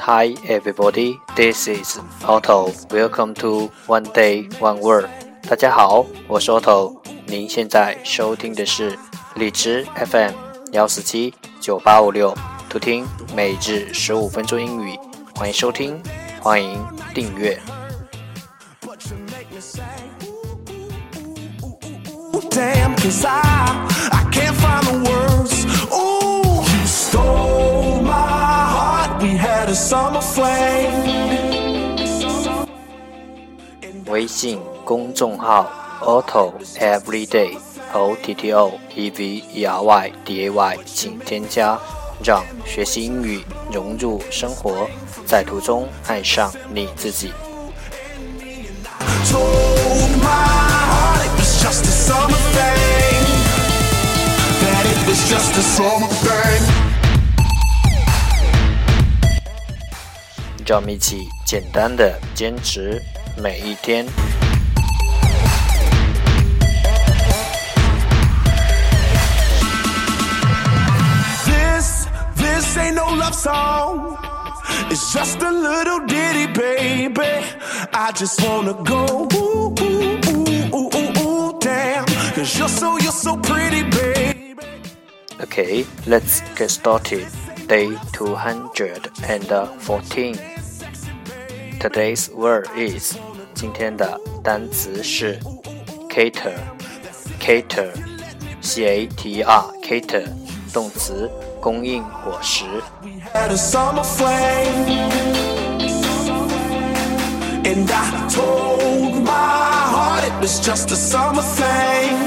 Hi everybody, this is Otto. Welcome to One Day One Word. 大家好，我是 Otto。您现在收听的是荔枝 FM 幺四七九八五六，图听每日十五分钟英语。欢迎收听，欢迎订阅。Damn, cause I, I can't find the words. Ooh, you stole my heart. We had a summer flame. 微信公众号 Otto Everyday O T T O E V E R Y D A Y，请添加，让学习英语融入生活，在途中爱上你自己。让我们一起简单的坚持每一天。This this ain't no love song. It's just a little ditty, baby. I just wanna go ooh ooh ooh ooh ooh, ooh damn. Cause you're so you're so pretty, baby. Okay, let's get started. Day 214. Today's word is 今天的单词是 cater cater c a t e r cater 动词供应伙食。And I told my heart it was just a summer thing.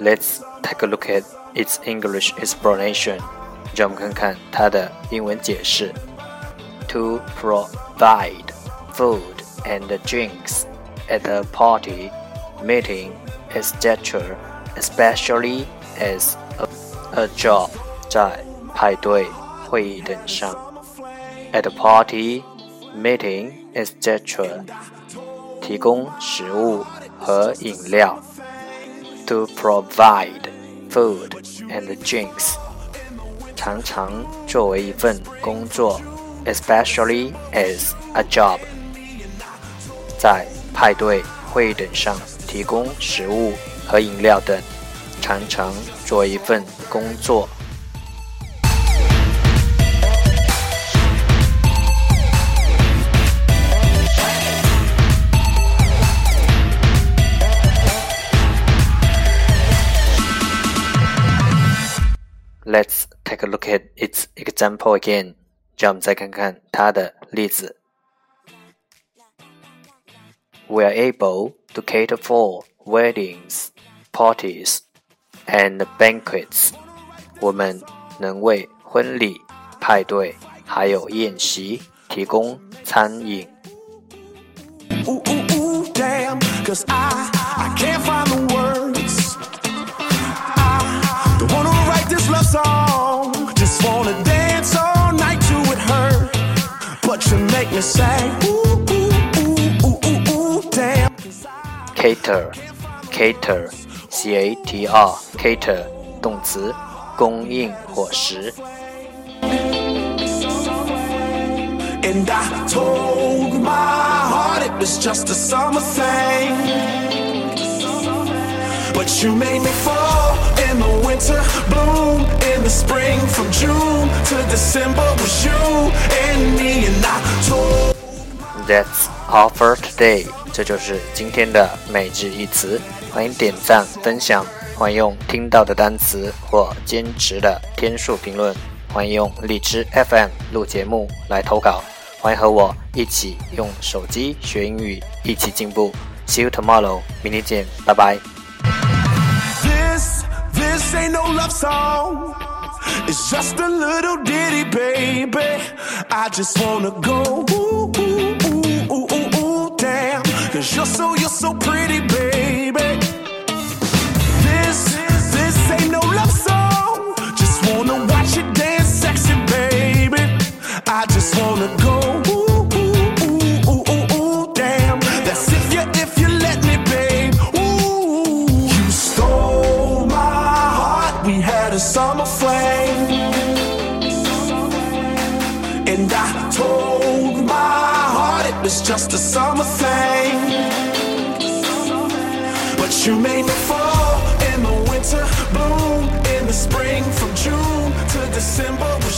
Let's take a look at its English explanation. 让我们看看它的英文解释。To provide food and drinks at a party, meeting, etc., especially as a, a job，在派对、会议等上。At a party, meeting, etc. 提供食物和饮料。To provide food and drinks，常常作为一份工作，especially as a job。在派对、会议等上提供食物和饮料等，常常做一份工作。Let's take a look at its example again. 让我们再看看它的例子。We are able to cater for weddings, parties, and banquets. 我们能为婚礼、派对还有宴席提供餐饮。Ooh, ooh, ooh, damn, cause I, I can't find the words. song. Just wanna dance all night to it hurt. But you make me say, ooh, ooh, ooh, ooh, ooh, ooh, damn. Cater, cater, c a t r, cater 动词，供应伙食。And I told my heart it was just a summer thing. But you made me fall In the winter, bloom in the spring. From June to December was you and me, and I told. That's all for today. 这就是今天的每日一词。欢迎点赞分享，欢迎用听到的单词或坚持的天数评论，欢迎用荔枝 FM 录节目来投稿，欢迎和我一起用手机学英语，一起进步。See you tomorrow，明天见，拜拜。Ain't no love song. It's just a little ditty, baby. I just wanna go ooh, ooh, ooh, ooh, ooh, ooh, damn. Cause you're so, you're so pretty, baby. Just a summer thing. But you made me fall in the winter, bloom in the spring from June to December.